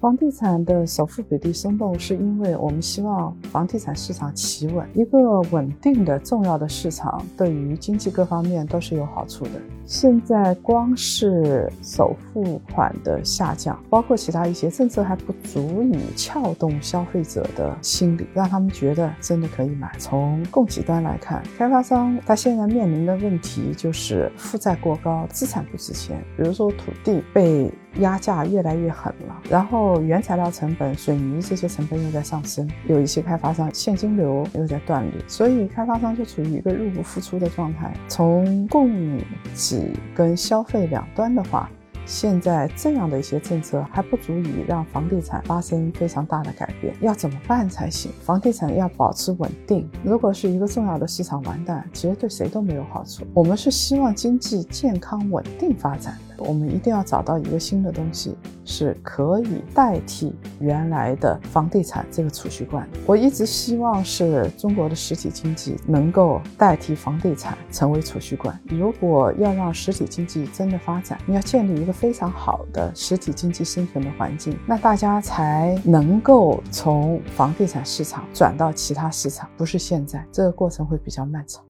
房地产的首付比例松动，是因为我们希望房地产市场企稳。一个稳定的、重要的市场，对于经济各方面都是有好处的。现在光是首付款的下降，包括其他一些政策，还不足以撬动消费者的心理，让他们觉得真的可以买。从供给端来看，开发商他现在面临的问题就是负债过高，资产不值钱。比如说土地被压价越来越狠了，然后原材料成本、水泥这些成本又在上升，有一些开发商现金流又在断裂，所以开发商就处于一个入不敷出的状态。从供给跟消费两端的话。现在这样的一些政策还不足以让房地产发生非常大的改变，要怎么办才行？房地产要保持稳定。如果是一个重要的市场完蛋，其实对谁都没有好处。我们是希望经济健康稳定发展，我们一定要找到一个新的东西，是可以代替原来的房地产这个储蓄罐。我一直希望是中国的实体经济能够代替房地产成为储蓄罐。如果要让实体经济真的发展，你要建立一个。非常好的实体经济生存的环境，那大家才能够从房地产市场转到其他市场，不是现在，这个过程会比较漫长。